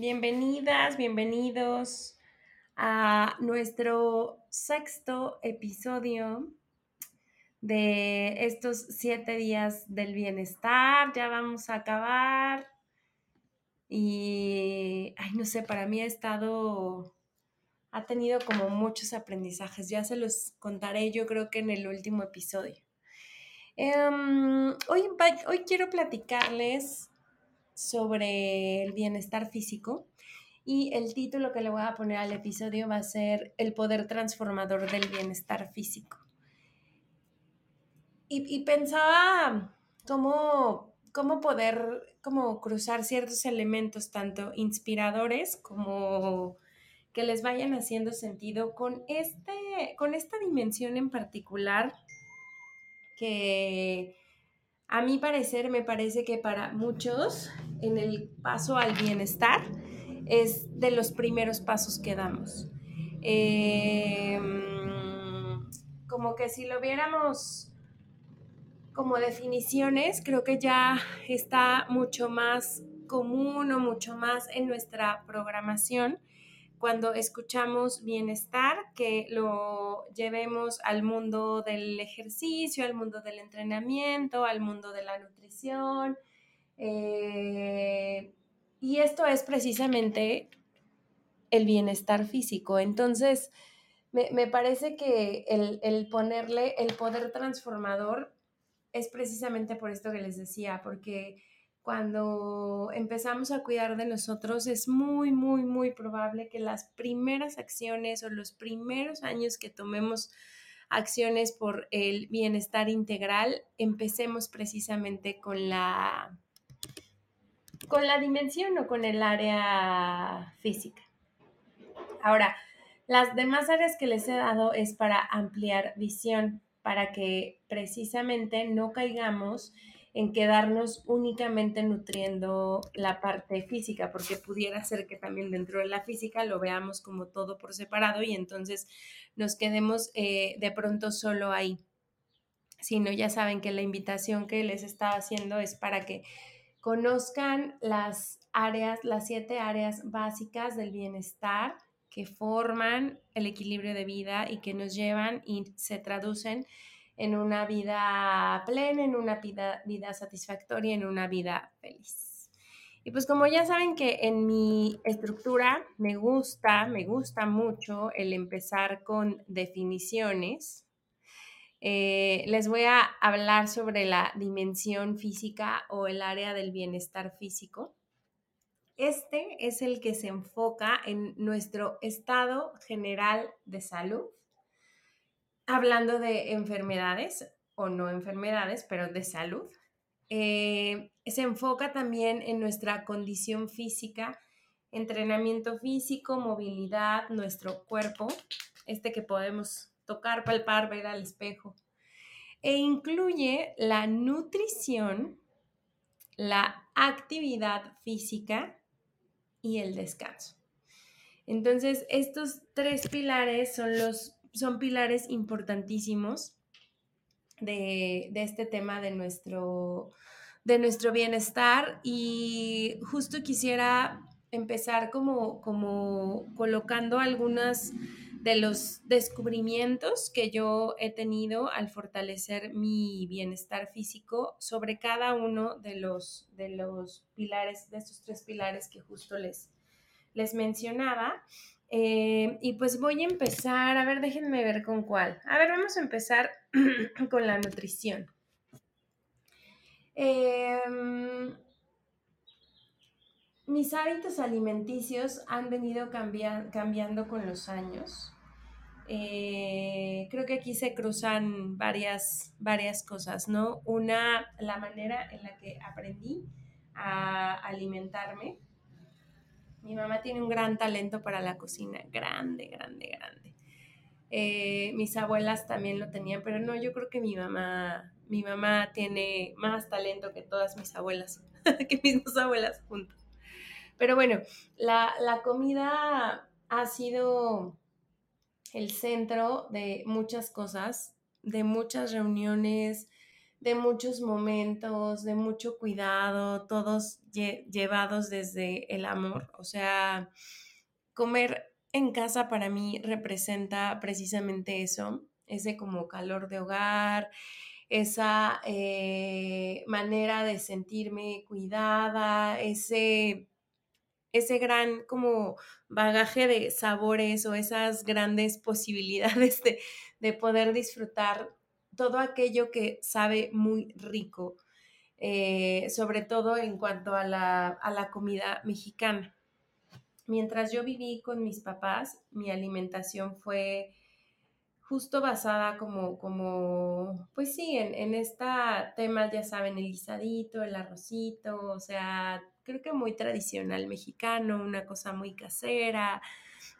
bienvenidas, bienvenidos a nuestro sexto episodio de estos siete días del bienestar. Ya vamos a acabar. Y, ay, no sé, para mí ha estado, ha tenido como muchos aprendizajes. Ya se los contaré yo creo que en el último episodio. Em, hoy, hoy quiero platicarles sobre el bienestar físico y el título que le voy a poner al episodio va a ser El poder transformador del bienestar físico. Y, pensaba cómo, cómo poder cruzar ciertos elementos tanto inspiradores como que les vayan haciendo sentido con, este, con esta dimensión en particular que a mi parecer me parece que para muchos en el paso al bienestar es de los primeros pasos que damos. Em, como que si lo viéramos como definiciones, creo que ya está mucho más común o mucho más en nuestra programación cuando escuchamos bienestar, que lo llevemos al mundo del ejercicio, al mundo del entrenamiento, al mundo de la nutrición, eh, y esto es precisamente el bienestar físico. Entonces, me, parece que el, ponerle el poder transformador es precisamente por esto que les decía, porque cuando empezamos a cuidar de nosotros es muy, muy, muy probable que las primeras acciones o los primeros años que tomemos acciones por el bienestar integral, empecemos precisamente con la con la dimensión o con el área física. Ahora, las demás áreas que les he dado es para ampliar visión, para que precisamente no caigamos en quedarnos únicamente nutriendo la parte física, porque pudiera ser que también dentro de la física lo veamos como todo por separado y entonces nos quedemos eh, de pronto solo ahí. Si no, ya saben que la invitación que les estaba haciendo es para que conozcan las áreas, las siete áreas básicas del bienestar que forman el equilibrio de vida y que nos llevan y se traducen en una vida plena, en una vida, vida satisfactoria, en una vida feliz. Y pues como ya saben que en mi estructura me gusta, me gusta mucho el empezar con definiciones, eh, les voy a hablar sobre la dimensión física o el área del bienestar físico. Este es el que se enfoca en nuestro estado general de salud, hablando de enfermedades o no enfermedades, pero de salud. Eh, se enfoca también en nuestra condición física, entrenamiento físico, movilidad, nuestro cuerpo, este que podemos tocar, palpar, ver al espejo. E incluye la nutrición, la actividad física y el descanso. Entonces, estos tres pilares son los son pilares importantísimos de, este tema de nuestro, de nuestro bienestar y justo quisiera empezar como, como colocando algunas de los descubrimientos que yo he tenido al fortalecer mi bienestar físico sobre cada uno de los, de los pilares, de estos tres pilares que justo les, les mencionaba. Eh, y pues voy a empezar, a ver, déjenme ver con cuál. A ver, vamos a empezar con la nutrición. Em, mis hábitos alimenticios han venido cambiando con los años. Eh, creo que aquí se cruzan varias, varias cosas, ¿no? Una, la manera en la que aprendí a alimentarme. Mi mamá tiene un gran talento para la cocina, grande, grande, grande. Eh, mis abuelas también lo tenían, pero no, yo creo que mi mamá, mi mamá tiene más talento que todas mis abuelas, que mis dos abuelas juntas. Pero bueno, la, la comida ha sido el centro de muchas cosas, de muchas reuniones, de muchos momentos, de mucho cuidado, todos llevados desde el amor. O sea, comer en casa para mí representa precisamente eso, ese como calor de hogar, esa eh, manera de sentirme cuidada, ese ese gran como bagaje de sabores o esas grandes posibilidades de, poder disfrutar todo aquello que sabe muy rico, eh, sobre todo en cuanto a la, a la comida mexicana. Mientras yo viví con mis papás, mi alimentación fue justo basada como, como pues sí, en, en esta tema, ya saben, el guisadito, el arrocito, o sea, creo que muy tradicional mexicano, una cosa muy casera.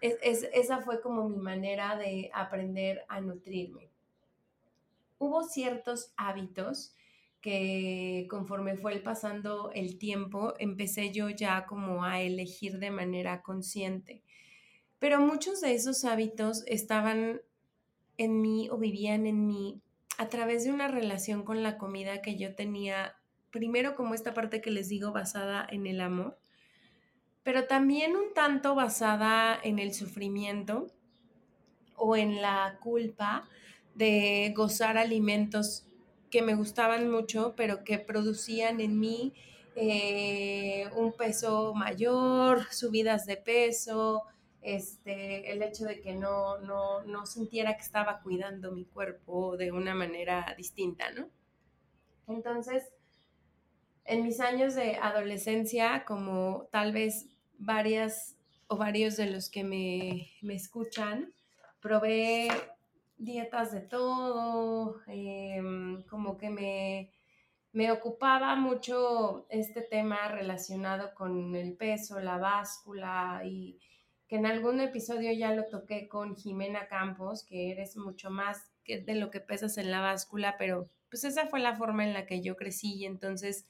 Es, esa fue como mi manera de aprender a nutrirme. Hubo ciertos hábitos que conforme fue pasando el tiempo, empecé yo ya como a elegir de manera consciente. Pero muchos de esos hábitos estaban en mí o vivían en mí a través de una relación con la comida que yo tenía primero como esta parte que les digo basada en el amor, pero también un tanto basada en el sufrimiento o en la culpa de gozar alimentos que me gustaban mucho, pero que producían en mí eh, un peso mayor, subidas de peso, este, el hecho de que no, no, no sintiera que estaba cuidando mi cuerpo de una manera distinta, ¿no? Entonces, en mis años de adolescencia, como tal vez varias o varios de los que me, escuchan, probé dietas de todo, em, como que me, me ocupaba mucho este tema relacionado con el peso, la báscula y que en algún episodio ya lo toqué con Jimena Campos, que eres mucho más que de lo que pesas en la báscula, pero pues esa fue la forma en la que yo crecí y entonces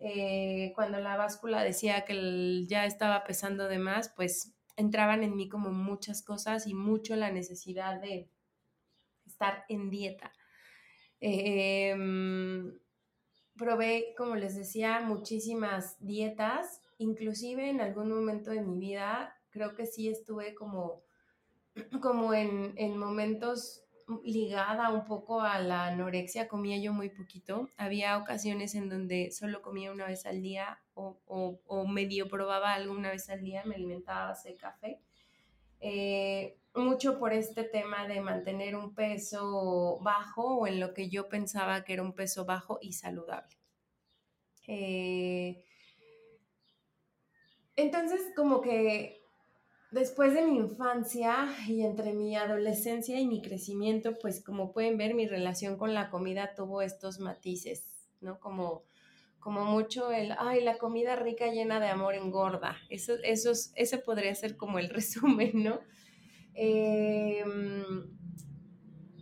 eh, cuando la báscula decía que ya estaba pesando de más, pues entraban en mí como muchas cosas y mucho la necesidad de estar en dieta. Em, probé, como les decía, muchísimas dietas, inclusive en algún momento de mi vida creo que sí estuve como, como en, en momentos ligada un poco a la anorexia, comía yo muy poquito. Había ocasiones en donde solo comía una vez al día o, medio probaba algo una vez al día, me alimentaba de café. Eh, mucho por este tema de mantener un peso bajo o en lo que yo pensaba que era un peso bajo y saludable. Eh, entonces, como que Después de mi infancia y entre mi adolescencia y mi crecimiento, pues como pueden ver, mi relación con la comida tuvo estos matices, ¿no? Como, como mucho el, ay, la comida rica llena de amor engorda. Eso, eso, ese podría ser como el resumen, ¿no? Em,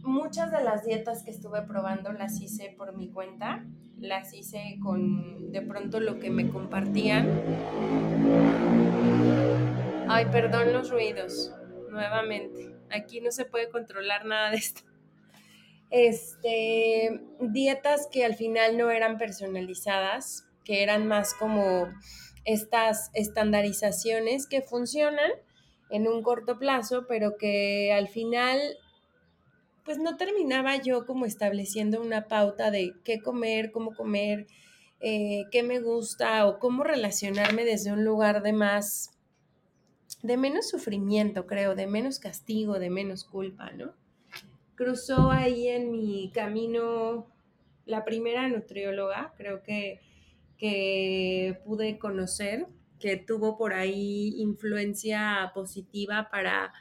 muchas de las dietas que estuve probando las hice por mi cuenta, las hice con de pronto lo que me compartían Ay, perdón los ruidos, nuevamente. Aquí no se puede controlar nada de esto. Este, dietas que al final no eran personalizadas, que eran más como estas estandarizaciones que funcionan en un corto plazo, pero que al final pues no terminaba yo como estableciendo una pauta de qué comer, cómo comer, eh, qué me gusta o cómo relacionarme desde un lugar de más de menos sufrimiento, creo, de menos castigo, de menos culpa, ¿no? Cruzó ahí en mi camino la primera nutrióloga, creo que, que pude conocer, que tuvo por ahí influencia positiva para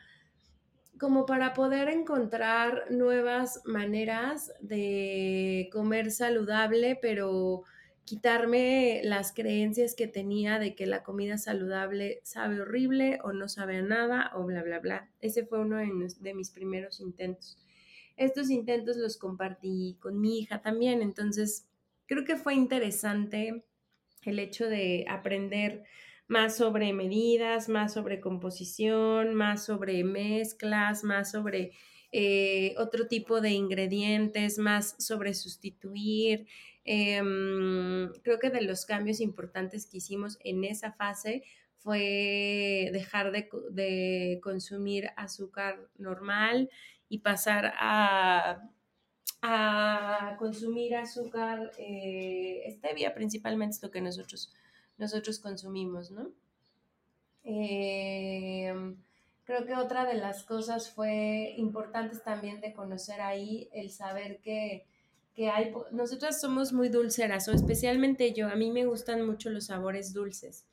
como para poder encontrar nuevas maneras de comer saludable, pero quitarme las creencias que tenía de que la comida saludable sabe horrible o no sabe nada o bla, bla, bla. Ese fue uno de, mis primeros intentos. Estos intentos los compartí con mi hija también, entonces creo que fue interesante el hecho de aprender más sobre medidas, más sobre composición, más sobre mezclas, más sobre eh, otro tipo de ingredientes, más sobre sustituir. Em, creo que de los cambios importantes que hicimos en esa fase fue dejar de, consumir azúcar normal y pasar a, a consumir azúcar eh, stevia, principalmente es lo que nosotros, nosotros consumimos, ¿no? Em, creo que otra de las cosas fue importantes también de conocer ahí el saber que que hay, nosotras somos muy dulceras, o especialmente yo, a mí me gustan mucho los sabores dulces.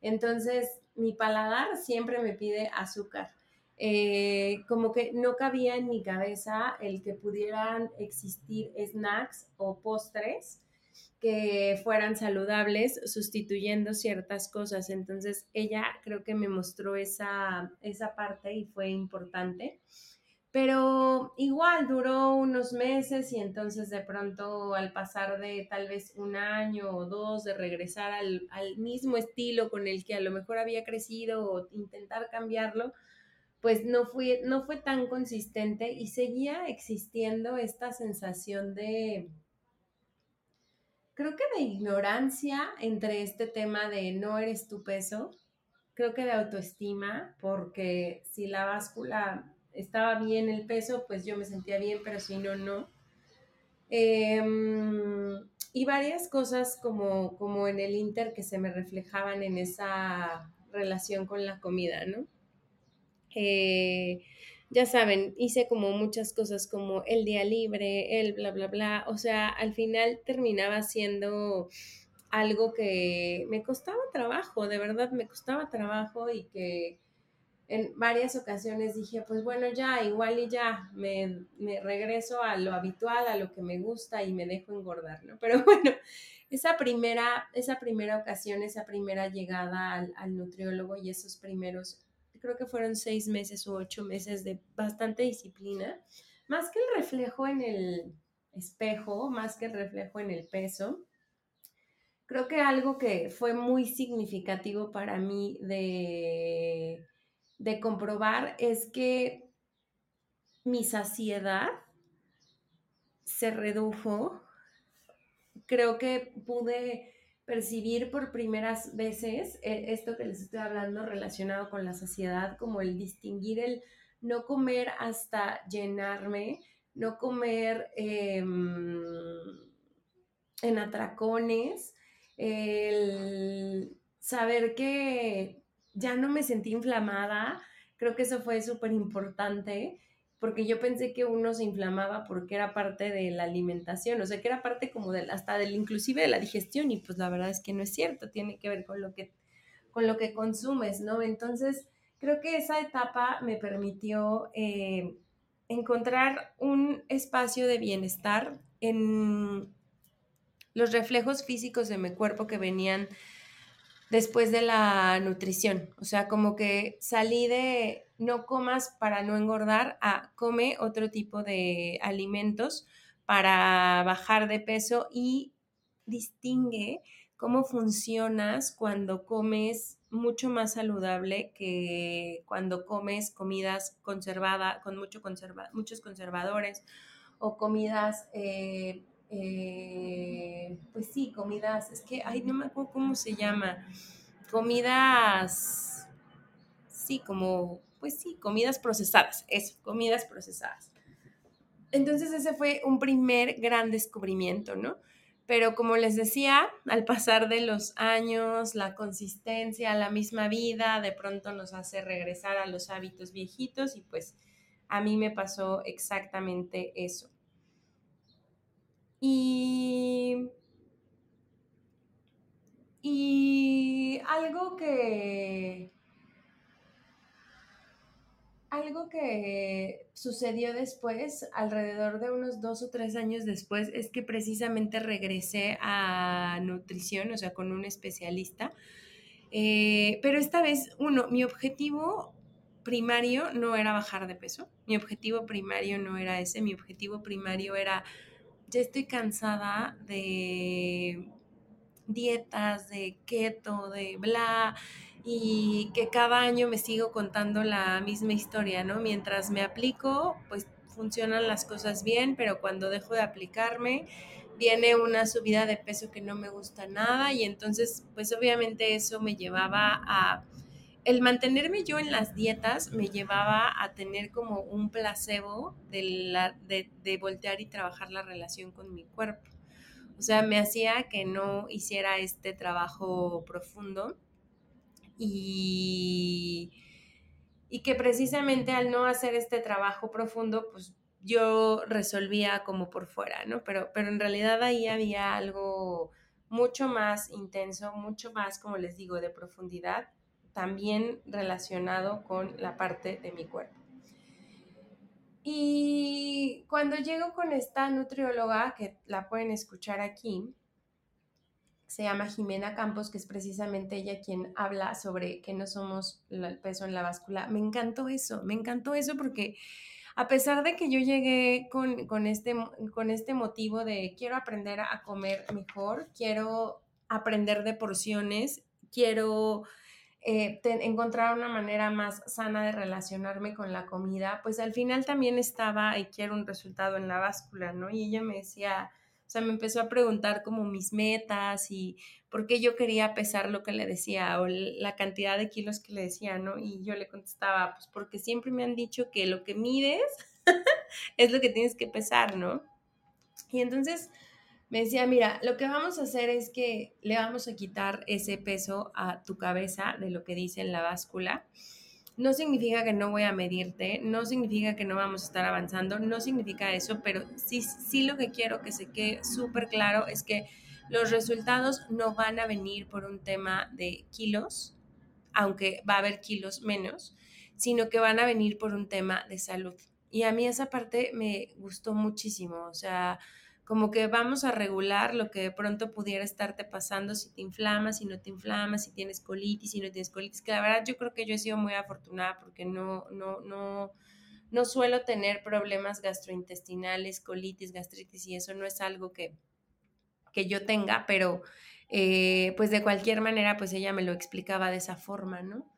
Entonces, mi paladar siempre me pide azúcar. Eh, como que no cabía en mi cabeza el que pudieran existir snacks o postres que fueran saludables sustituyendo ciertas cosas. Entonces ella creo que me mostró esa, esa parte y fue importante. Pero igual duró unos meses y entonces de pronto al pasar de tal vez un año o dos de regresar al, mismo estilo con el que a lo mejor había crecido o intentar cambiarlo, pues no, fui, no fue tan consistente y seguía existiendo esta sensación de, creo que de ignorancia entre este tema de no eres tu peso, creo que de autoestima, porque si la báscula estaba bien el peso, pues yo me sentía bien, pero si no, no. Em, y varias cosas como, como en el Inter que se me reflejaban en esa relación con la comida, ¿no? Eh, ya saben, hice como muchas cosas como el día libre, el bla, bla, bla. O sea, al final terminaba siendo algo que me costaba trabajo, de verdad me costaba trabajo y que en varias ocasiones dije, pues bueno, ya, igual y ya, me, regreso a lo habitual, a lo que me gusta y me dejo engordar, ¿no? Pero bueno, esa primera, esa primera ocasión, esa primera llegada al, al nutriólogo y esos primeros, creo que fueron seis meses u ocho meses de bastante disciplina, más que el reflejo en el espejo, más que el reflejo en el peso, creo que algo que fue muy significativo para mí de de comprobar es que mi saciedad se redujo. Creo que pude percibir por primeras veces eh, esto que les estoy hablando relacionado con la saciedad, como el distinguir el no comer hasta llenarme, no comer em, en atracones, el saber que ya no me sentí inflamada. Creo que eso fue súper importante porque yo pensé que uno se inflamaba porque era parte de la alimentación, o sea, que era parte como del, hasta del, inclusive de la digestión, y pues la verdad es que no es cierto, tiene que ver con lo que, con lo que consumes, ¿no? Entonces, creo que esa etapa me permitió eh, encontrar un espacio de bienestar en los reflejos físicos de mi cuerpo que venían después de la nutrición. O sea, como que salí de no comas para no engordar a come otro tipo de alimentos para bajar de peso y distingue cómo funcionas cuando comes mucho más saludable que cuando comes comidas conservadas, con mucho conserva muchos conservadores o comidas eh, eh, pues sí, comidas, es que, ay, no me acuerdo cómo se llama, comidas, sí, como, pues sí, comidas procesadas, eso, comidas procesadas. Entonces ese fue un primer gran descubrimiento, ¿no? Pero como les decía, al pasar de los años, la consistencia, la misma vida, de pronto nos hace regresar a los hábitos viejitos y pues a mí me pasó exactamente eso. Y, y algo que, algo que sucedió después, alrededor de unos dos o tres años después, es que precisamente regresé a nutrición, o sea, con un especialista. Eh, pero esta vez, uno, mi objetivo primario no era bajar de peso, mi objetivo primario no era ese, mi objetivo primario era, ya estoy cansada de dietas, de keto, de bla, y que cada año me sigo contando la misma historia, ¿no? Mientras me aplico, pues funcionan las cosas bien, pero cuando dejo de aplicarme, viene una subida de peso que no me gusta nada y entonces, pues obviamente eso me llevaba a... El mantenerme yo en las dietas me llevaba a tener como un placebo de, voltear y trabajar la relación con mi cuerpo. O sea, me hacía que no hiciera este trabajo profundo y, y que precisamente al no hacer este trabajo profundo, pues yo resolvía como por fuera, ¿no? Pero, pero en realidad ahí había algo mucho más intenso, mucho más, como les digo, de profundidad, también relacionado con la parte de mi cuerpo. Y cuando llego con esta nutrióloga, que la pueden escuchar aquí, se llama Jimena Campos, que es precisamente ella quien habla sobre que no somos el peso en la báscula. Me encantó eso, me encantó eso porque a pesar de que yo llegué con, este, con este motivo de quiero aprender a comer mejor, quiero aprender de porciones, quiero eh, encontrar una manera más sana de relacionarme con la comida, pues al final también estaba y quiero un resultado en la báscula, ¿no? Y ella me decía, o sea, me empezó a preguntar como mis metas y por qué yo quería pesar lo que le decía o la cantidad de kilos que le decía, ¿no? Y yo le contestaba, pues porque siempre me han dicho que lo que mides es lo que tienes que pesar, ¿no? Y entonces me decía, mira, lo que vamos a hacer es que le vamos a quitar ese peso a tu cabeza de lo que dice en la báscula no significa que no voy a medirte, no significa que no vamos a estar avanzando, no significa eso, pero sí, sí lo que quiero que se quede súper claro es que los resultados no van a venir por un tema de kilos, aunque va a haber kilos menos, sino que van a venir por un tema de salud. Y a mí esa parte me gustó muchísimo, o sea, como que vamos a regular lo que de pronto pudiera estarte pasando si te inflamas, si no te inflamas, si tienes colitis, si no tienes colitis, que la verdad yo creo que yo he sido muy afortunada porque no, no, no, no suelo tener problemas gastrointestinales, colitis, gastritis y eso no es algo que, que yo tenga, pero eh, pues de cualquier manera pues ella me lo explicaba de esa forma, ¿no?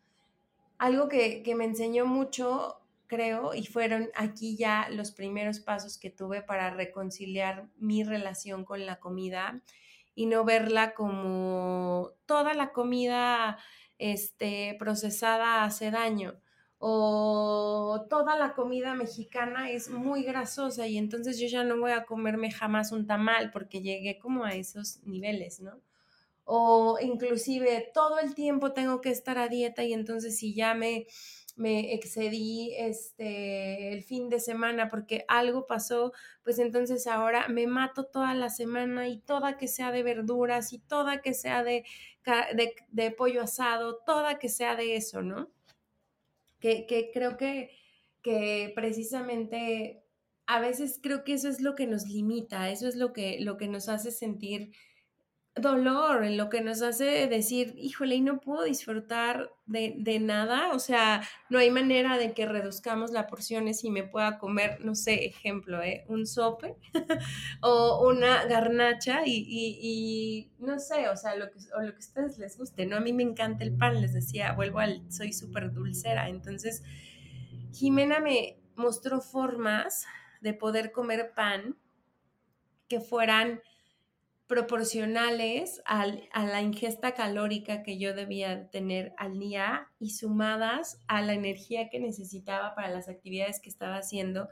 Algo que, que me enseñó mucho creo, y fueron aquí ya los primeros pasos que tuve para reconciliar mi relación con la comida y no verla como toda la comida este, procesada hace daño o toda la comida mexicana es muy grasosa y entonces yo ya no voy a comerme jamás un tamal porque llegué como a esos niveles, ¿no? O inclusive todo el tiempo tengo que estar a dieta y entonces si ya me me excedí este, el fin de semana porque algo pasó, pues entonces ahora me mato toda la semana y toda que sea de verduras y toda que sea de, de, pollo asado, toda que sea de eso, ¿no? Que, que creo que, que precisamente a veces creo que eso es lo que nos limita, eso es lo que, lo que nos hace sentir dolor, en lo que nos hace decir, híjole, y no puedo disfrutar de, nada, o sea, no hay manera de que reduzcamos la porciones y me pueda comer, no sé, ejemplo, ¿eh? un sope o una garnacha y, no sé, o sea, lo que, o lo que a ustedes les guste, ¿no? A mí me encanta el pan, les decía, vuelvo al, soy súper dulcera, entonces Jimena me mostró formas de poder comer pan que fueran proporcionales a la ingesta calórica que yo debía tener al día y sumadas a la energía que necesitaba para las actividades que estaba haciendo,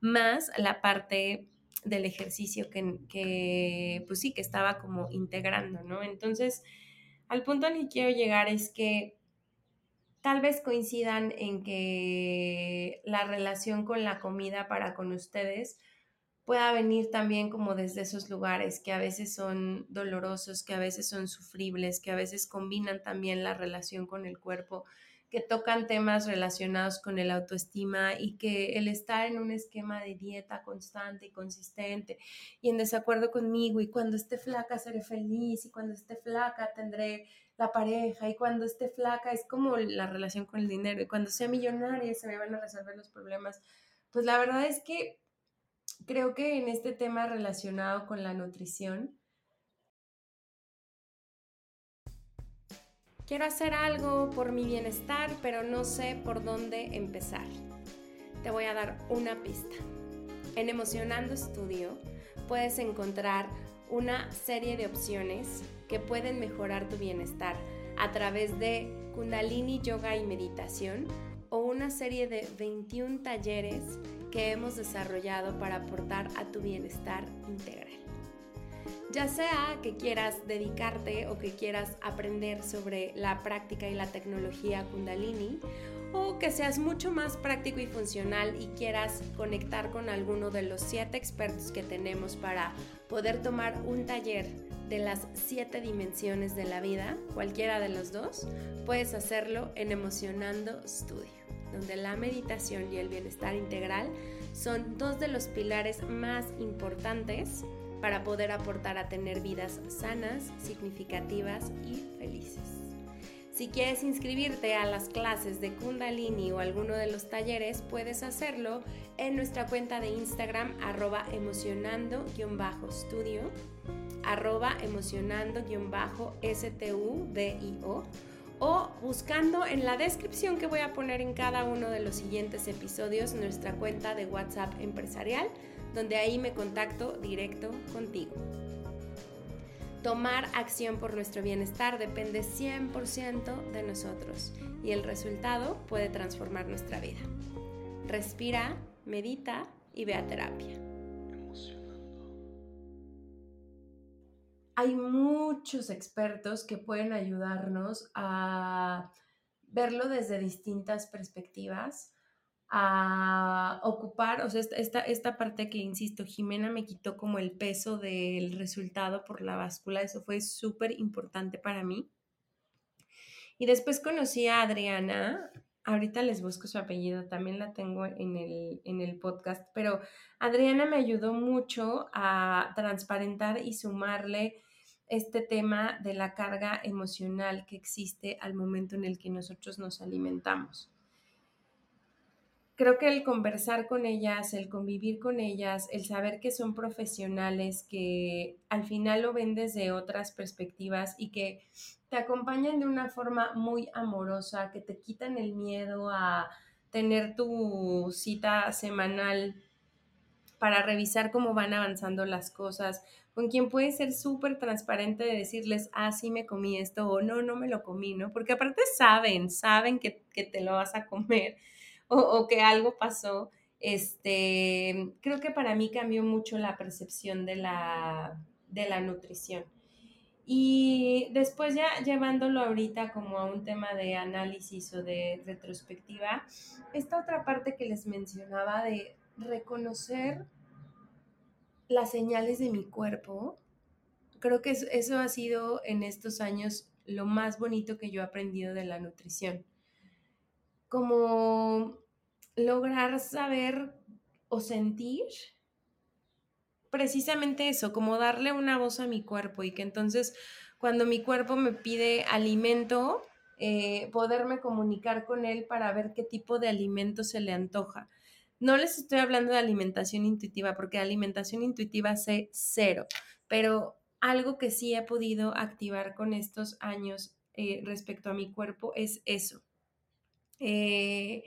más la parte del ejercicio que, que pues sí, que estaba como integrando, ¿no? Entonces, al punto al que quiero llegar es que tal vez coincidan en que la relación con la comida para con ustedes pueda venir también como desde esos lugares que a veces son dolorosos, que a veces son sufribles, que a veces combinan también la relación con el cuerpo, que tocan temas relacionados con el autoestima y que el estar en un esquema de dieta constante y consistente y en desacuerdo conmigo y cuando esté flaca seré feliz y cuando esté flaca tendré la pareja y cuando esté flaca es como la relación con el dinero y cuando sea millonaria se me van a resolver los problemas. Pues la verdad es que creo que en este tema relacionado con la nutrición, Quiero hacer algo por mi bienestar, pero no sé por dónde empezar. Te voy a dar una pista. En Emocionando Estudio puedes encontrar una serie de opciones que pueden mejorar tu bienestar a través de Kundalini Yoga y Meditación o una serie de 21 talleres que hemos desarrollado para aportar a tu bienestar integral. Ya sea que quieras dedicarte o que quieras aprender sobre la práctica y la tecnología Kundalini, o que seas mucho más práctico y funcional y quieras conectar con alguno de los siete expertos que tenemos para poder tomar un taller de las siete dimensiones de la vida, cualquiera de los dos, puedes hacerlo en Emocionando Studio, donde la meditación y el bienestar integral son dos de los pilares más importantes para poder aportar a tener vidas sanas, significativas y felices. Si quieres inscribirte a las clases de Kundalini o alguno de los talleres, puedes hacerlo en nuestra cuenta de Instagram arroba emocionando-studio, arroba emocionando-studio o buscando en la descripción que voy a poner en cada uno de los siguientes episodios nuestra cuenta de WhatsApp empresarial donde ahí me contacto directo contigo. Tomar acción por nuestro bienestar depende 100% de nosotros y el resultado puede transformar nuestra vida. Respira, medita y ve a terapia. Hay muchos expertos que pueden ayudarnos a verlo desde distintas perspectivas a ocupar, o sea, esta, esta parte que, insisto, Jimena me quitó como el peso del resultado por la báscula, eso fue súper importante para mí. Y después conocí a Adriana, ahorita les busco su apellido, también la tengo en el, en el podcast, pero Adriana me ayudó mucho a transparentar y sumarle este tema de la carga emocional que existe al momento en el que nosotros nos alimentamos. Creo que el conversar con ellas, el convivir con ellas, el saber que son profesionales, que al final lo ven desde otras perspectivas y que te acompañan de una forma muy amorosa, que te quitan el miedo a tener tu cita semanal para revisar cómo van avanzando las cosas, con quien puedes ser súper transparente de decirles, ah, sí me comí esto o no, no me lo comí, ¿no? Porque aparte saben, saben que, que te lo vas a comer o, que algo pasó, este, creo que para mí cambió mucho la percepción de la, de la nutrición. Y después ya llevándolo ahorita como a un tema de análisis o de retrospectiva, esta otra parte que les mencionaba de reconocer las señales de mi cuerpo, creo que eso ha sido en estos años lo más bonito que yo he aprendido de la nutrición. Como lograr saber o sentir precisamente eso, como darle una voz a mi cuerpo y que entonces cuando mi cuerpo me pide alimento, eh, poderme comunicar con él para ver qué tipo de alimento se le antoja. No les estoy hablando de alimentación intuitiva porque alimentación intuitiva sé cero, pero algo que sí he podido activar con estos años eh, respecto a mi cuerpo es eso. Eh,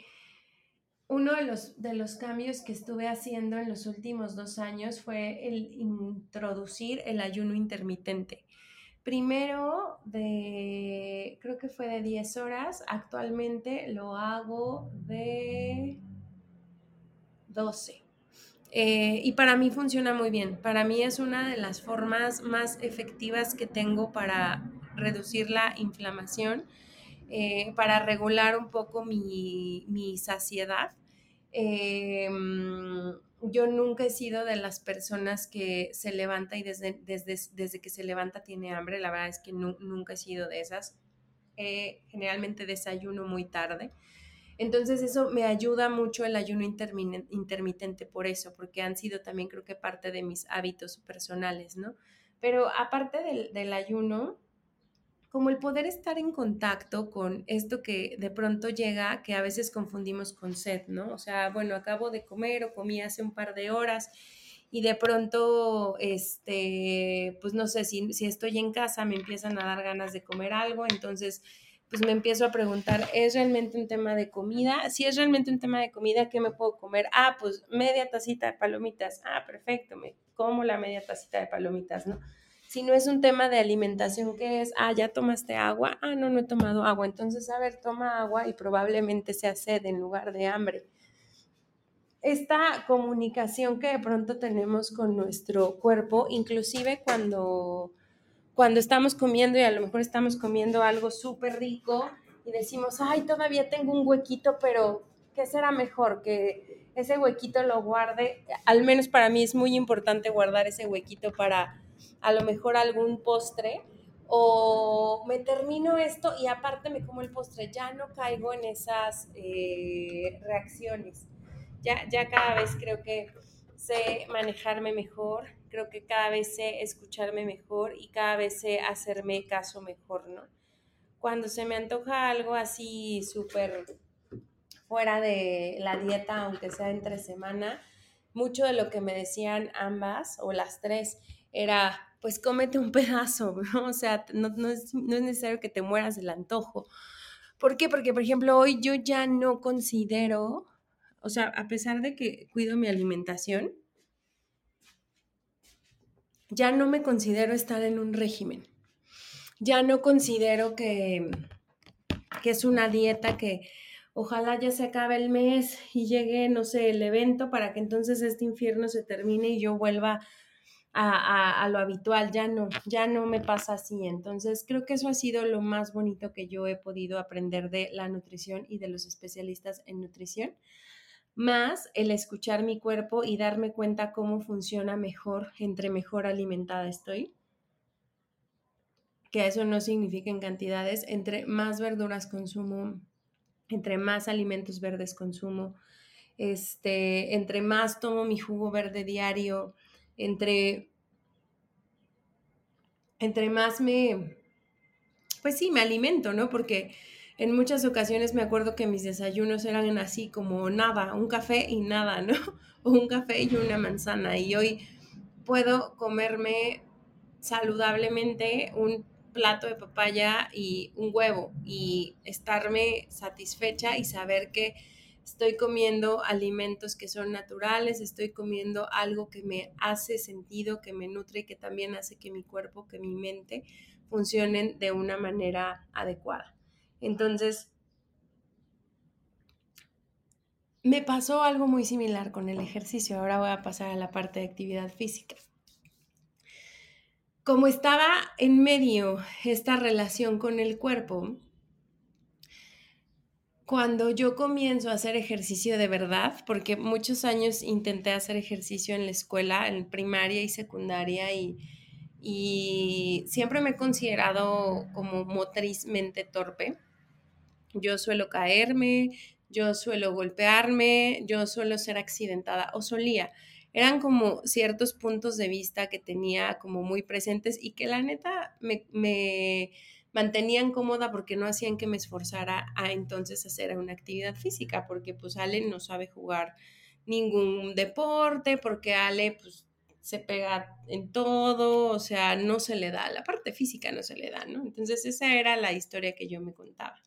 uno de los, de los cambios que estuve haciendo en los últimos dos años fue el introducir el ayuno intermitente. Primero de, creo que fue de 10 horas, actualmente lo hago de 12. Eh, y para mí funciona muy bien. Para mí es una de las formas más efectivas que tengo para reducir la inflamación eh, para regular un poco mi, saciedad. Em, yo nunca he sido de las personas que se levanta y desde, desde, desde que se levanta tiene hambre, la verdad es que nunca he sido de esas. eh, generalmente desayuno muy tarde. Entonces eso me ayuda mucho el ayuno intermitente por eso, porque han sido también creo que parte de mis hábitos personales, ¿no? Pero aparte del, ayuno, como el poder estar en contacto con esto que de pronto llega, que a veces confundimos con sed, ¿no? O sea, bueno, acabo de comer o comí hace un par de horas y de pronto, este, pues no sé, si, si estoy en casa me empiezan a dar ganas de comer algo, entonces pues me empiezo a preguntar, ¿es realmente un tema de comida? Si es realmente un tema de comida, ¿qué me puedo comer? Ah, pues media tacita de palomitas. Ah, perfecto, me como la media tacita de palomitas, ¿no? Si no es un tema de alimentación, ¿qué es? Ah, ya tomaste agua. Ah, no, no he tomado agua. Entonces, a ver, toma agua y probablemente sea sed en lugar de hambre. Esta comunicación que de pronto tenemos con nuestro cuerpo, inclusive cuando, cuando estamos comiendo y a lo mejor estamos comiendo algo súper rico y decimos, ay, todavía tengo un huequito, pero ¿qué será mejor? Que ese huequito lo guarde. Al menos para mí es muy importante guardar ese huequito para a lo mejor algún postre o me termino esto y aparte me como el postre, ya no caigo en esas eh, reacciones. Ya, ya cada vez creo que sé manejarme mejor, creo que cada vez sé escucharme mejor y cada vez sé hacerme caso mejor, ¿no? Cuando se me antoja algo así súper fuera de la dieta, aunque sea entre semana, mucho de lo que me decían ambas o las tres era pues cómete un pedazo, ¿no? O sea, no, es, necesario que te mueras del antojo. ¿Por qué? Porque, por ejemplo, hoy yo ya no considero, o sea, a pesar de que cuido mi alimentación, ya no me considero estar en un régimen. Ya no considero que, que es una dieta que ojalá ya se acabe el mes y llegue, no sé, el evento para que entonces este infierno se termine y yo vuelva a, lo habitual, ya no, ya no me pasa así. Entonces, creo que eso ha sido lo más bonito que yo he podido aprender de la nutrición y de los especialistas en nutrición, más el escuchar mi cuerpo y darme cuenta cómo funciona mejor, entre mejor alimentada estoy. Que eso no significa en cantidades, entre más verduras consumo, entre más alimentos verdes consumo, este, entre más tomo mi jugo verde diario, entre, entre más me, pues sí, me alimento, ¿no? Porque en muchas ocasiones me acuerdo que mis desayunos eran así como nada, un café y nada, ¿no? O un café y una manzana. Y hoy puedo comerme saludablemente un plato de papaya y un huevo y estarme satisfecha y saber que estoy comiendo alimentos que son naturales, estoy comiendo algo que me hace sentido, que me nutre y que también hace que mi cuerpo, que mi mente funcionen de una manera adecuada. Entonces, me pasó algo muy similar con el ejercicio. Ahora voy a pasar a la parte de actividad física. Como estaba en medio esta relación con el cuerpo, cuando yo comienzo a hacer ejercicio de verdad, porque muchos años intenté hacer ejercicio en la escuela, en primaria y secundaria, y, siempre me he considerado como motrizmente torpe. Yo suelo caerme, yo suelo golpearme, yo suelo ser accidentada o solía. Eran como ciertos puntos de vista que tenía como muy presentes y que la neta me, me mantenían cómoda porque no hacían que me esforzara a entonces hacer una actividad física, porque pues Ale no sabe jugar ningún deporte, porque Ale pues se pega en todo, o sea, no se le da, la parte física no se le da, ¿no? Entonces esa era la historia que yo me contaba.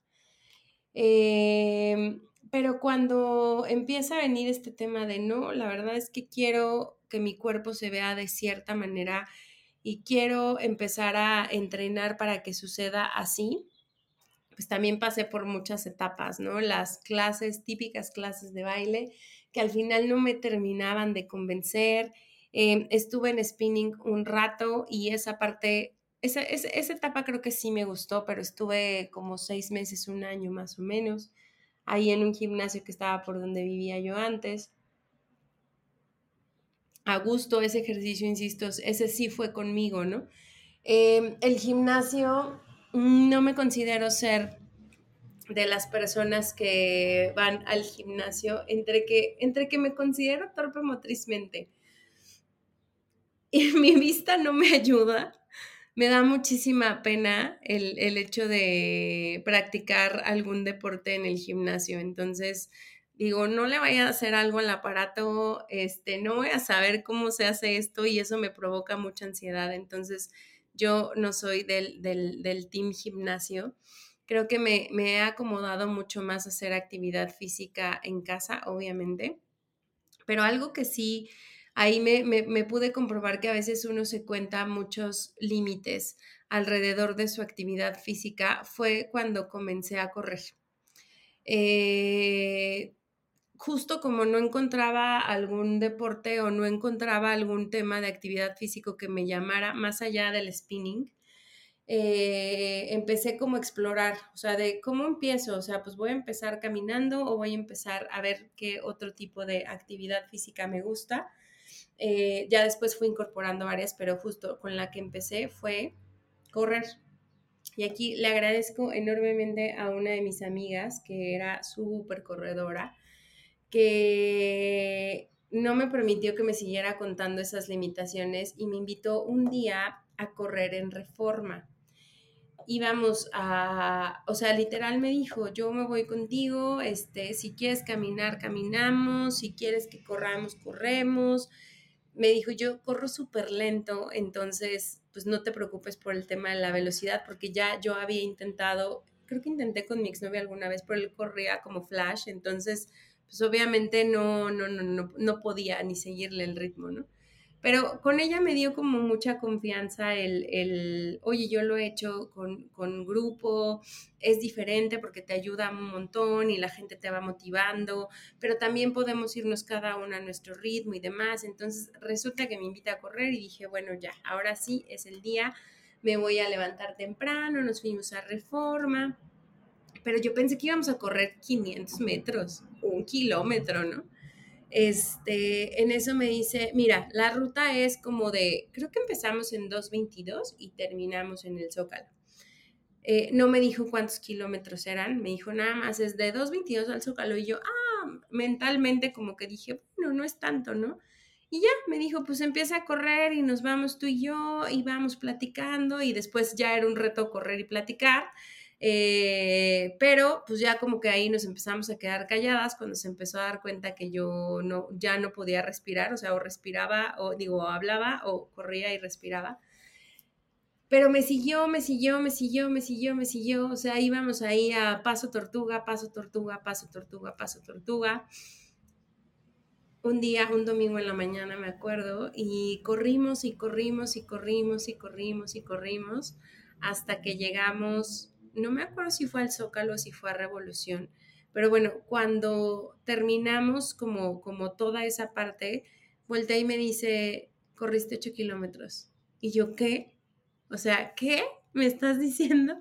Em, pero cuando empieza a venir este tema de no, la verdad es que quiero que mi cuerpo se vea de cierta manera y quiero empezar a entrenar para que suceda así, pues también pasé por muchas etapas, ¿no? Las clases, típicas clases de baile, que al final no me terminaban de convencer. Em, estuve en spinning un rato y esa parte, esa, esa, etapa creo que sí me gustó, pero estuve como seis meses, un año más o menos, ahí en un gimnasio que estaba por donde vivía yo antes a gusto ese ejercicio, insisto, ese sí fue conmigo, ¿no? Em, el gimnasio no me considero ser de las personas que van al gimnasio, entre que, entre que me considero torpe motrizmente y mi vista no me ayuda, me da muchísima pena el, el, hecho de practicar algún deporte en el gimnasio. Entonces, digo, no le vaya a hacer algo al aparato, este, no voy a saber cómo se hace esto y eso me provoca mucha ansiedad. Entonces, yo no soy del, del, del team gimnasio. Creo que me, me, he acomodado mucho más a hacer actividad física en casa, obviamente. Pero algo que sí, ahí me, pude comprobar que a veces uno se cuenta muchos límites alrededor de su actividad física fue cuando comencé a correr. Eh, justo como no encontraba algún deporte o no encontraba algún tema de actividad físico que me llamara más allá del spinning, eh, empecé como a explorar, o sea, de cómo empiezo, o sea, pues voy a empezar caminando o voy a empezar a ver qué otro tipo de actividad física me gusta. Eh, ya después fui incorporando varias, pero justo con la que empecé fue correr. Y aquí le agradezco enormemente a una de mis amigas que era súper corredora que no me permitió que me siguiera contando esas limitaciones y me invitó un día a correr en reforma. Íbamos a, o sea, literal me dijo, yo me voy contigo, este, si quieres caminar, caminamos, si quieres que corramos, corremos. Me dijo, yo corro súper lento, entonces, pues no te preocupes por el tema de la velocidad, porque ya yo había intentado, creo que intenté con mi exnovia alguna vez, pero él corría como flash, entonces, pues obviamente no, no, no, no, no podía ni seguirle el ritmo, ¿no? Pero con ella me dio como mucha confianza el, el oye, yo lo he hecho con, con, grupo, es diferente porque te ayuda un montón y la gente te va motivando, pero también podemos irnos cada uno a nuestro ritmo y demás. Entonces resulta que me invita a correr y dije, bueno, ya, ahora sí es el día, me voy a levantar temprano, nos fuimos a reforma pero yo pensé que íbamos a correr 500 metros, un kilómetro, ¿no? Este, en eso me dice, mira, la ruta es como de, creo que empezamos en 2.22 y terminamos en el Zócalo. Eh, no me dijo cuántos kilómetros eran, me dijo nada más es de 2.22 al Zócalo y yo, ah, mentalmente como que dije, bueno, no es tanto, ¿no? Y ya, me dijo, pues empieza a correr y nos vamos tú y yo y vamos platicando y después ya era un reto correr y platicar. Eh, pero pues ya como que ahí nos empezamos a quedar calladas cuando se empezó a dar cuenta que yo no, ya no podía respirar, o sea, o respiraba, o digo, hablaba, o corría y respiraba. Pero me siguió, me siguió, me siguió, me siguió, me siguió. O sea, íbamos ahí a paso tortuga, paso tortuga, paso tortuga, paso tortuga. Un día, un domingo en la mañana, me acuerdo, y corrimos y corrimos y corrimos y corrimos y corrimos hasta que llegamos no me acuerdo si fue al Zócalo o si fue a Revolución, pero bueno, cuando terminamos como, como toda esa parte, volteé y me dice, corriste 8 kilómetros. Y yo, ¿qué? O sea, ¿qué me estás diciendo?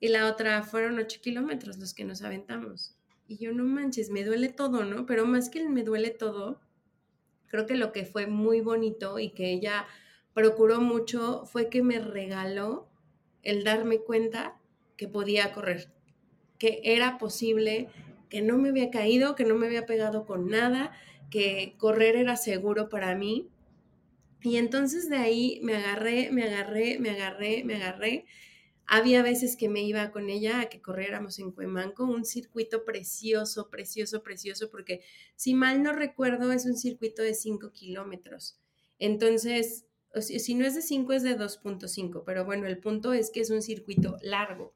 Y la otra, fueron 8 kilómetros los que nos aventamos. Y yo, no manches, me duele todo, ¿no? Pero más que me duele todo, creo que lo que fue muy bonito y que ella procuró mucho fue que me regaló el darme cuenta que podía correr, que era posible, que no me había caído, que no me había pegado con nada, que correr era seguro para mí. Y entonces de ahí me agarré, me agarré, me agarré, me agarré. Había veces que me iba con ella a que corriéramos en Cuemanco, un circuito precioso, precioso, precioso, porque si mal no recuerdo es un circuito de 5 kilómetros. Entonces, si no es de 5 es de 2.5, pero bueno, el punto es que es un circuito largo.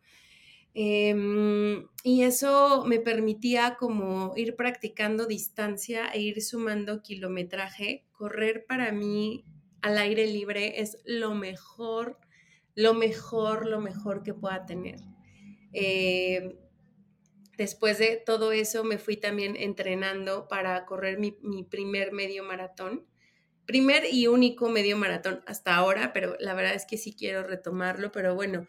Em, y eso me permitía como ir practicando distancia e ir sumando kilometraje. Correr para mí al aire libre es lo mejor, lo mejor, lo mejor que pueda tener. Em, después de todo eso me fui también entrenando para correr mi, mi primer medio maratón primer y único medio maratón hasta ahora, pero la verdad es que sí quiero retomarlo, pero bueno,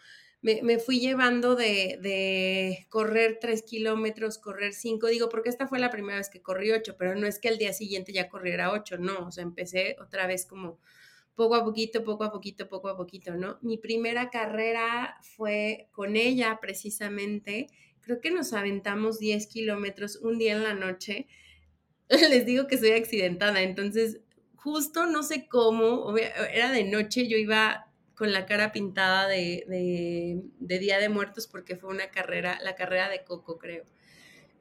me, fui llevando de, correr tres kilómetros, correr cinco, digo, porque esta fue la primera vez que corrí ocho, pero no es que el día siguiente ya corriera ocho, no, o sea, empecé otra vez como poco a poquito, poco a poquito, poco a poquito, ¿no? Mi primera carrera fue con ella precisamente. Creo que nos aventamos 10 kilómetros un día en la noche. Les digo que soy accidentada, entonces justo no sé cómo, era de noche, yo iba con la cara pintada de, de, Día de Muertos porque fue una carrera, la carrera de Coco, creo.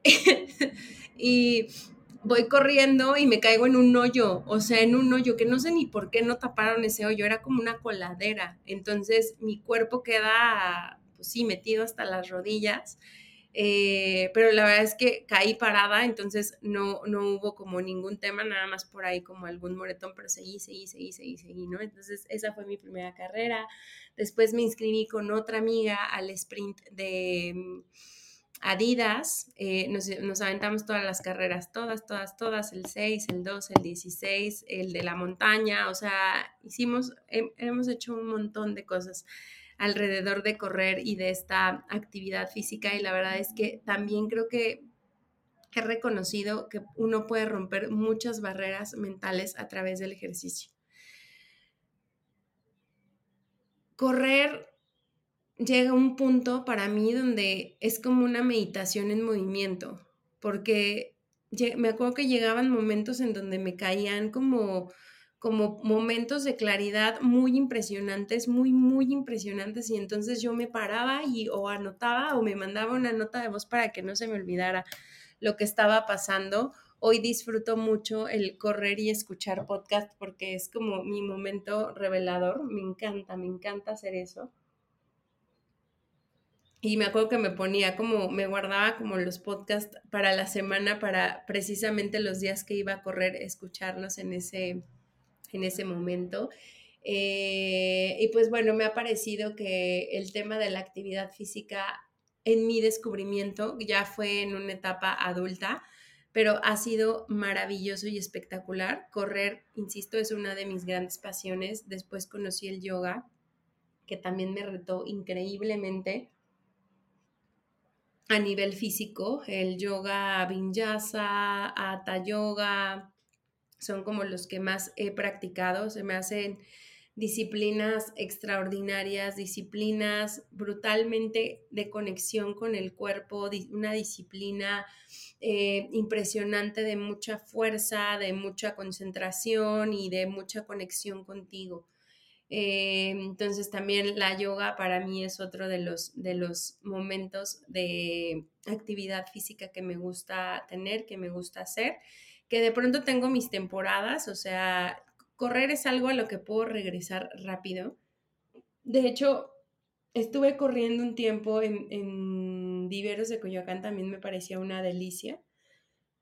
y voy corriendo y me caigo en un hoyo, o sea, en un hoyo que no sé ni por qué no taparon ese hoyo, era como una coladera. Entonces mi cuerpo queda, pues sí, metido hasta las rodillas eh, pero la verdad es que caí parada, entonces no, no hubo como ningún tema, nada más por ahí como algún moretón, pero seguí, seguí, seguí, seguí, seguí, ¿no? Entonces esa fue mi primera carrera. Después me inscribí con otra amiga al sprint de mm, Adidas, eh, nos, nos, aventamos todas las carreras, todas, todas, todas, el 6, el 2, el 16, el de la montaña, o sea, hicimos, hemos hecho un montón de cosas alrededor de correr y de esta actividad física y la verdad es que también creo que he reconocido que uno puede romper muchas barreras mentales a través del ejercicio. Correr llega a un punto para mí donde es como una meditación en movimiento, porque me acuerdo que llegaban momentos en donde me caían como como momentos de claridad muy impresionantes, muy, muy impresionantes. Y entonces yo me paraba y o anotaba o me mandaba una nota de voz para que no se me olvidara lo que estaba pasando. Hoy disfruto mucho el correr y escuchar podcast porque es como mi momento revelador. Me encanta, me encanta hacer eso. Y me acuerdo que me ponía como, me guardaba como los podcasts para la semana, para precisamente los días que iba a correr, escucharlos en ese, en ese momento. Eh, y pues bueno, me ha parecido que el tema de la actividad física en mi descubrimiento ya fue en una etapa adulta, pero ha sido maravilloso y espectacular. Correr, insisto, es una de mis grandes pasiones. Después conocí el yoga, que también me retó increíblemente a nivel físico, el yoga vinyasa, hatha yoga, son como los que más he practicado, se me hacen disciplinas extraordinarias, disciplinas brutalmente de conexión con el cuerpo, una disciplina eh, impresionante de mucha fuerza, de mucha concentración y de mucha conexión contigo. Eh, entonces también la yoga para mí es otro de los, de los momentos de actividad física que me gusta tener, que me gusta hacer que de pronto tengo mis temporadas, o sea, correr es algo a lo que puedo regresar rápido. De hecho, estuve corriendo un tiempo en, en Viveros de Coyoacán, también me parecía una delicia.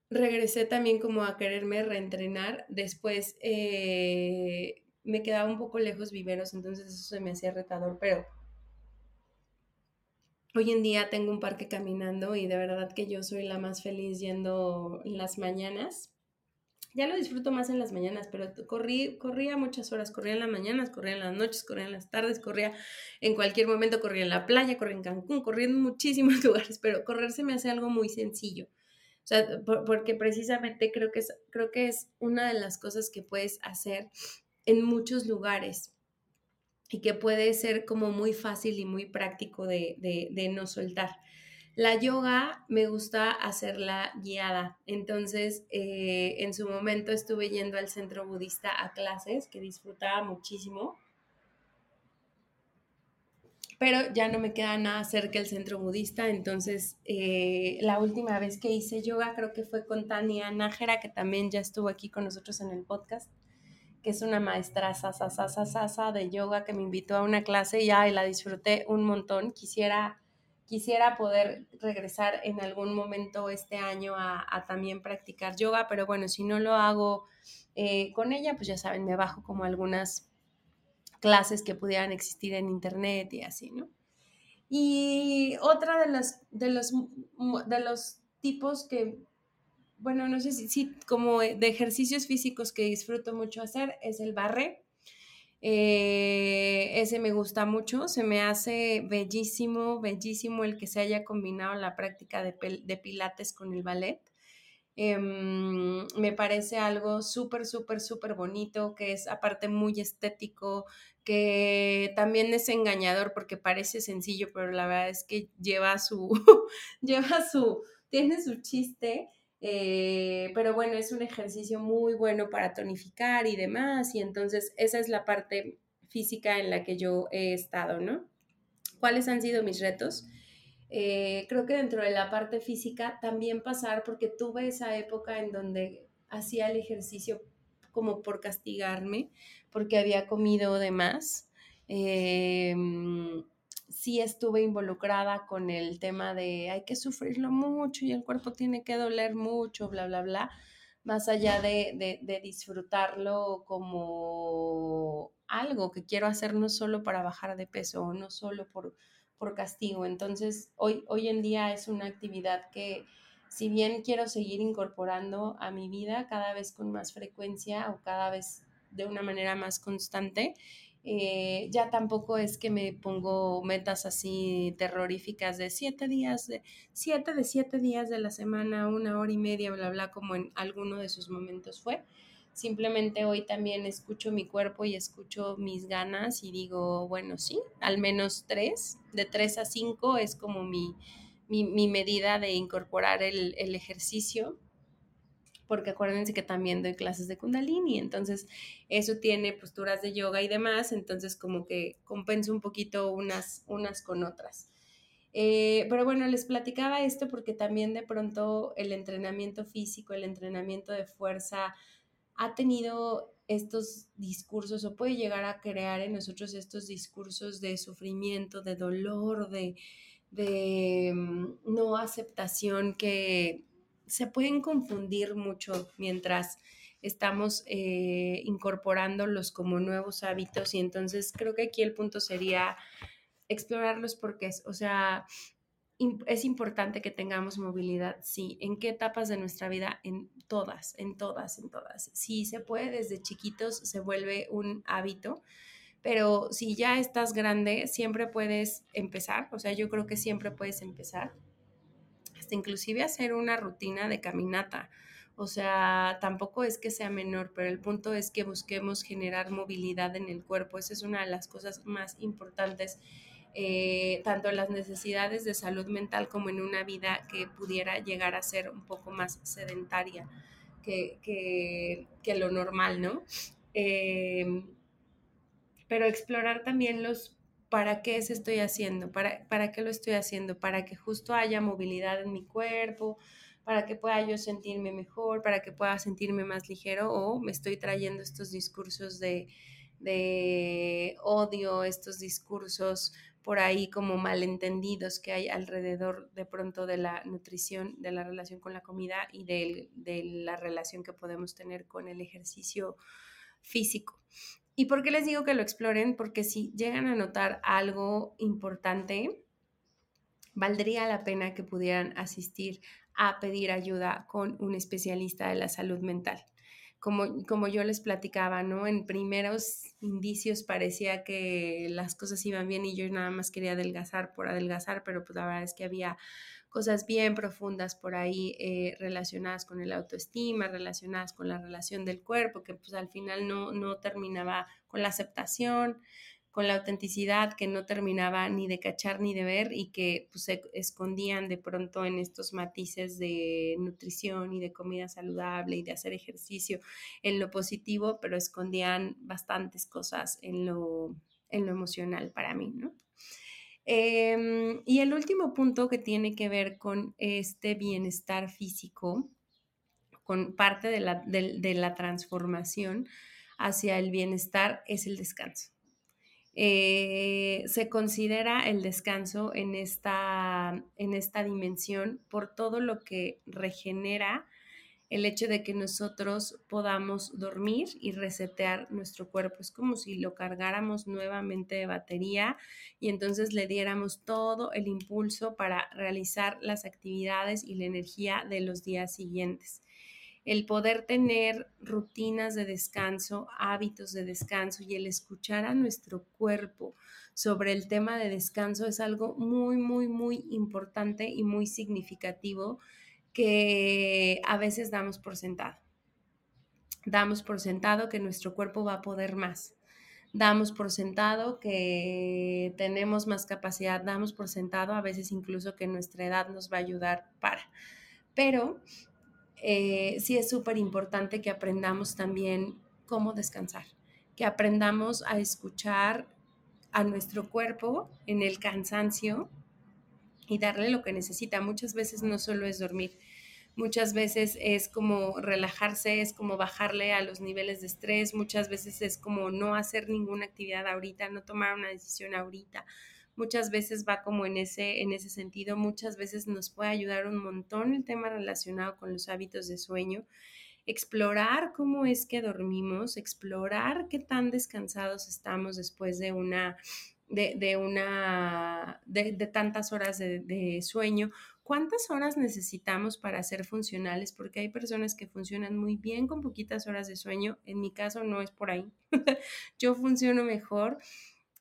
Regresé también como a quererme reentrenar. Después eh, me quedaba un poco lejos Viveros, entonces eso se me hacía retador, pero Hoy en día tengo un parque caminando y de verdad que yo soy la más feliz yendo en las mañanas ya lo disfruto más en las mañanas, pero corrí, corría muchas horas, corría en las mañanas, corría en las noches, corría en las tardes, corría en cualquier momento, corría en la playa, corría en Cancún, corría en muchísimos lugares, pero correr se me hace algo muy sencillo. O sea, porque precisamente creo que, es, creo que es una de las cosas que puedes hacer en muchos lugares y que puede ser como muy fácil y muy práctico de, de, de no soltar. La yoga me gusta hacerla guiada, entonces eh, en su momento estuve yendo al centro budista a clases que disfrutaba muchísimo, pero ya no me queda nada cerca del centro budista, entonces eh, la última vez que hice yoga creo que fue con Tania Nájera, que también ya estuvo aquí con nosotros en el podcast que es una maestra sasa, de yoga que me invitó a una clase y la disfruté un montón. Quisiera quisiera poder regresar en algún momento este año a, también practicar yoga, pero bueno, si no lo hago eh, con ella, pues ya saben, me bajo como algunas clases que pudieran existir en internet y así, ¿no? Y otra de los, de los, de los tipos que, bueno, no sé si, si como de ejercicios físicos que disfruto mucho hacer es el barre. Eh, ese me gusta mucho, se me hace bellísimo, bellísimo el que se haya combinado la práctica de, pilates con el ballet. Em, me parece algo súper, súper, súper bonito, que es aparte muy estético, que también es engañador porque parece sencillo, pero la verdad es que lleva su, lleva su, tiene su chiste. Eh, pero bueno, es un ejercicio muy bueno para tonificar y demás, y entonces esa es la parte física en la que yo he estado, ¿no? ¿Cuáles han sido mis retos? Eh, creo que dentro de la parte física también pasar, porque tuve esa época en donde hacía el ejercicio como por castigarme, porque había comido de más. Em, sí estuve involucrada con el tema de hay que sufrirlo mucho y el cuerpo tiene que doler mucho, bla, bla, bla, más allá de, de disfrutarlo como algo que quiero hacer no solo para bajar de peso o no solo por por castigo. Entonces, hoy, hoy en día es una actividad que, si bien quiero seguir incorporando a mi vida cada vez con más frecuencia o cada vez de una manera más constante, eh, ya tampoco es que me pongo metas así terroríficas de siete días, de siete de siete días de la semana, una hora y media, bla, bla, como en alguno de sus momentos fue. Simplemente hoy también escucho mi cuerpo y escucho mis ganas y digo, bueno, sí, al menos tres, de tres a cinco es como mi, medida de incorporar el, ejercicio porque acuérdense que también doy clases de kundalini, entonces eso tiene posturas de yoga y demás, entonces como que compenso un poquito unas, unas con otras. Eh, pero bueno, les platicaba esto porque también de pronto el entrenamiento físico, el entrenamiento de fuerza, ha tenido estos discursos o puede llegar a crear en nosotros estos discursos de sufrimiento, de dolor, de, mm, no aceptación que se pueden confundir mucho mientras estamos eh, incorporándolos como nuevos hábitos y entonces creo que aquí el punto sería explorarlos porque es, o sea, es importante que tengamos movilidad, sí. ¿En qué etapas de nuestra vida? En todas, en todas, en todas. Si se puede desde chiquitos, se vuelve un hábito, pero si ya estás grande, siempre puedes empezar, o sea, yo creo que siempre puedes empezar, inclusive hacer una rutina de caminata. O sea, tampoco es que sea menor, pero el punto es que busquemos generar movilidad en el cuerpo. Esa es una de las cosas más importantes eh, tanto en las necesidades de salud mental como en una vida que pudiera llegar a ser un poco más sedentaria que, lo normal, ¿no? Em, pero explorar también los para qué se estoy haciendo, para, para qué lo estoy haciendo, para que justo haya movilidad en mi cuerpo, para que pueda yo sentirme mejor, para que pueda sentirme más ligero o me estoy trayendo estos discursos de, de odio, estos discursos por ahí como malentendidos que hay alrededor de pronto de la nutrición, de la relación con la comida y de, la relación que podemos tener con el ejercicio físico. ¿Y por qué les digo que lo exploren? Porque si llegan a notar algo importante, valdría la pena que pudieran asistir a pedir ayuda con un especialista de la salud mental como, yo les platicaba, ¿no? En primeros indicios parecía que las cosas iban bien y yo nada más quería adelgazar por adelgazar, pero pues la verdad es que había cosas bien profundas por ahí eh, relacionadas con el autoestima, relacionadas con la relación del cuerpo, que pues al final no, no terminaba con la aceptación, con la autenticidad que no terminaba ni de cachar ni de ver y que pues, se escondían de pronto en estos matices de nutrición y de comida saludable y de hacer ejercicio en lo positivo, pero escondían bastantes cosas en lo, en lo emocional para mí, ¿no? Em, y el último punto que tiene que ver con este bienestar físico, con parte de la, de la transformación hacia el bienestar, es el descanso. Eh, se considera el descanso en esta, en esta dimensión por todo lo que regenera el hecho de que nosotros podamos dormir y resetear nuestro cuerpo. Es como si lo cargáramos nuevamente de batería y entonces le diéramos todo el impulso para realizar las actividades y la energía de los días siguientes el poder tener rutinas de descanso, hábitos de descanso y el escuchar a nuestro cuerpo sobre el tema de descanso es algo muy, muy, muy importante y muy significativo que a veces damos por sentado. Damos por sentado que nuestro cuerpo va a poder más. Damos por sentado que tenemos más capacidad, damos por sentado a veces incluso que nuestra edad nos va a ayudar para. Pero eh, sí es súper importante que aprendamos también cómo descansar, que aprendamos a escuchar a nuestro cuerpo en el cansancio y darle lo que necesita. Muchas veces no solo es dormir, muchas veces es como relajarse, es como bajarle a los niveles de estrés, muchas veces es como no hacer ninguna actividad ahorita, no tomar una decisión ahorita. Muchas veces va como en ese, en ese sentido, muchas veces nos puede ayudar un montón el tema relacionado con los hábitos de sueño explorar cómo es que dormimos, explorar qué tan descansados estamos después de una, de, una, de, tantas horas de, de, sueño, cuántas horas necesitamos para ser funcionales, porque hay personas que funcionan muy bien con poquitas horas de sueño, en mi caso no es por ahí, yo funciono mejor.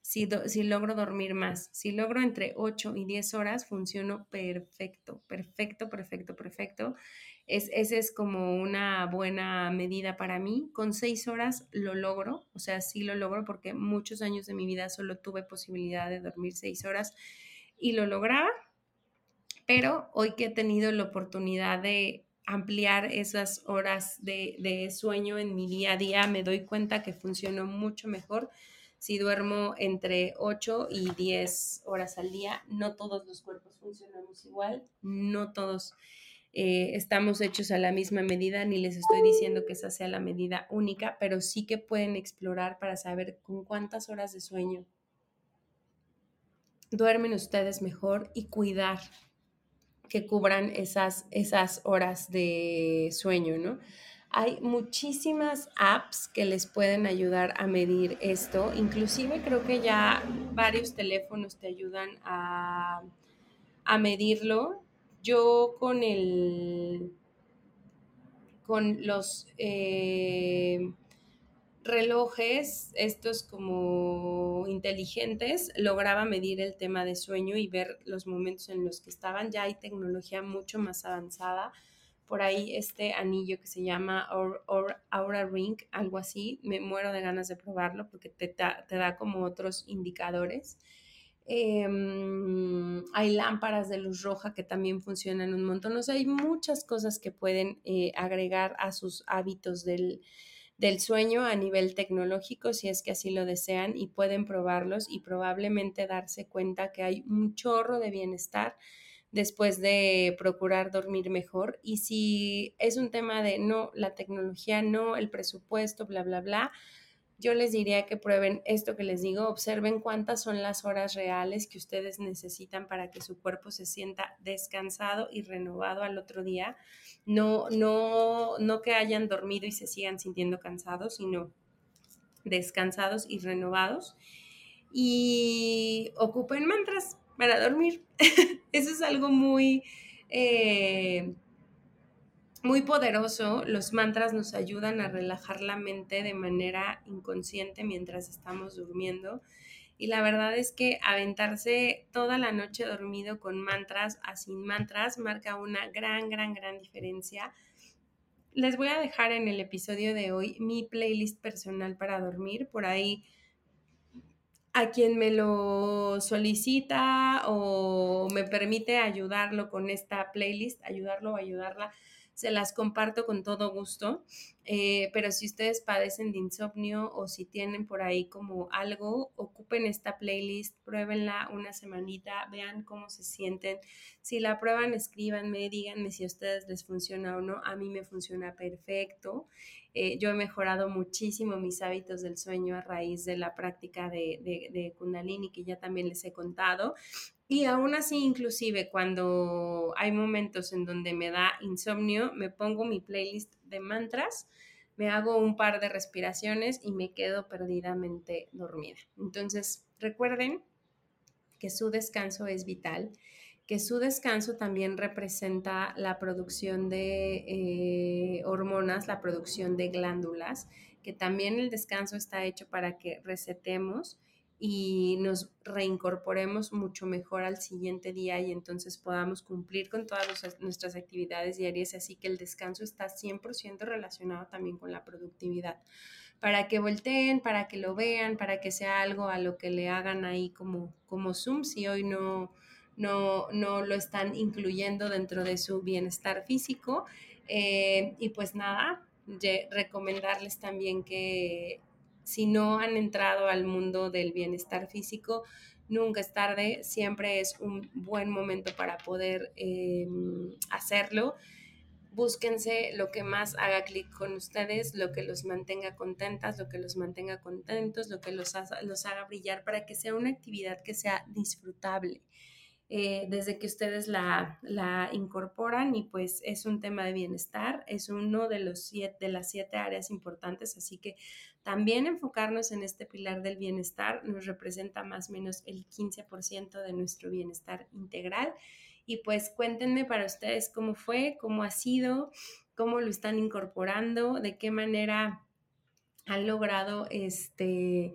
Si, si, logro dormir más. Si logro entre 8 y 10 horas, funciono perfecto, perfecto, perfecto, perfecto. Es, esa es como una buena medida para mí. Con seis horas lo logro, o sea, sí lo logro porque muchos años de mi vida solo tuve posibilidad de dormir seis horas y lo lograba. Pero hoy que he tenido la oportunidad de ampliar esas horas de, sueño en mi día a día, me doy cuenta que funcionó mucho mejor si duermo entre 8 y 10 horas al día. No todos los cuerpos funcionamos igual, no todos eh, estamos hechos a la misma medida, ni les estoy diciendo que esa sea la medida única, pero sí que pueden explorar para saber con cuántas horas de sueño duermen ustedes mejor y cuidar que cubran esas, esas horas de sueño, ¿no? Hay muchísimas apps que les pueden ayudar a medir esto. Inclusive creo que ya varios teléfonos te ayudan a, a medirlo. Yo con el con los eh, relojes, estos como inteligentes, lograba medir el tema de sueño y ver los momentos en los que estaban. Ya hay tecnología mucho más avanzada. Por ahí este anillo que se llama Aura Ring, algo así, me muero de ganas de probarlo porque te, te da como otros indicadores. Em, hay lámparas de luz roja que también funcionan un montón. O sea, hay muchas cosas que pueden eh, agregar a sus hábitos del, del sueño a nivel tecnológico si es que así lo desean y pueden probarlos y probablemente darse cuenta que hay un chorro de bienestar después de procurar dormir mejor. Y si es un tema de no, la tecnología no, el presupuesto, bla, bla, bla, yo les diría que prueben esto que les digo, observen cuántas son las horas reales que ustedes necesitan para que su cuerpo se sienta descansado y renovado al otro día. No, no, no que hayan dormido y se sigan sintiendo cansados, sino descansados y renovados. Y ocupen mantras para dormir. Eso es algo muy... Eh, muy poderoso. Los mantras nos ayudan a relajar la mente de manera inconsciente mientras estamos durmiendo. Y la verdad es que aventarse toda la noche dormido con mantras a sin mantras marca una gran, gran, gran diferencia. Les voy a dejar en el episodio de hoy mi playlist personal para dormir. Por ahí a quien me lo solicita o me permite ayudarlo con esta playlist, ayudarlo o ayudarla se las comparto con todo gusto. Eh, pero si ustedes padecen de insomnio o si tienen por ahí como algo, ocupen esta playlist, pruébenla una semanita, vean cómo se sienten. Si la prueban, escríbanme, díganme si a ustedes les funciona o no. A mí me funciona perfecto. Eh, yo he mejorado muchísimo mis hábitos del sueño a raíz de la práctica de, de, de Kundalini que ya también les he contado. Y aún así, inclusive cuando hay momentos en donde me da insomnio, me pongo mi playlist de mantras, me hago un par de respiraciones y me quedo perdidamente dormida. Entonces, recuerden que su descanso es vital, que su descanso también representa la producción de eh, hormonas, la producción de glándulas, que también el descanso está hecho para que resetemos y nos reincorporemos mucho mejor al siguiente día y entonces podamos cumplir con todas nuestras actividades diarias. Así que el descanso está 100% relacionado también con la productividad. Para que volteen, para que lo vean, para que sea algo a lo que le hagan ahí como, como Zoom, si hoy no, no, no lo están incluyendo dentro de su bienestar físico. Eh, y pues nada, recomendarles también que si no han entrado al mundo del bienestar físico, nunca es tarde, siempre es un buen momento para poder em, hacerlo. Búsquense lo que más haga clic con ustedes, lo que los mantenga contentas, lo que los mantenga contentos, lo que los, los haga brillar para que sea una actividad que sea disfrutable. Eh, desde que ustedes la, la, incorporan y pues es un tema de bienestar, es uno de, los siete, de las siete áreas importantes, así que también enfocarnos en este pilar del bienestar nos representa más o menos el 15% de nuestro bienestar integral. Y pues cuéntenme para ustedes cómo fue, cómo ha sido, cómo lo están incorporando, de qué manera han logrado este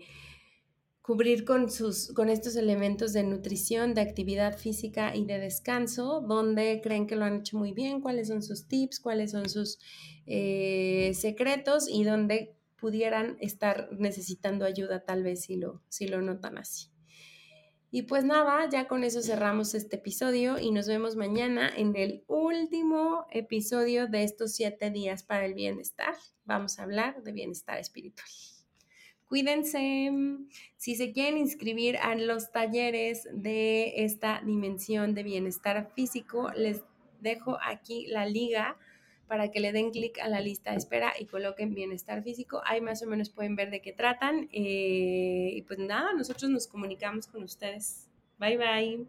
cubrir con, sus, con estos elementos de nutrición, de actividad física y de descanso, donde creen que lo han hecho muy bien, cuáles son sus tips, cuáles son sus eh, secretos y dónde pudieran estar necesitando ayuda tal vez si lo, si lo notan así. Y pues nada, ya con eso cerramos este episodio y nos vemos mañana en el último episodio de estos siete días para el bienestar. Vamos a hablar de bienestar espiritual. Cuídense. Si se quieren inscribir a los talleres de esta dimensión de bienestar físico, les dejo aquí la liga para que le den clic a la lista de espera y coloquen bienestar físico. Ahí más o menos pueden ver de qué tratan. Eh, y pues nada, nosotros nos comunicamos con ustedes. Bye bye.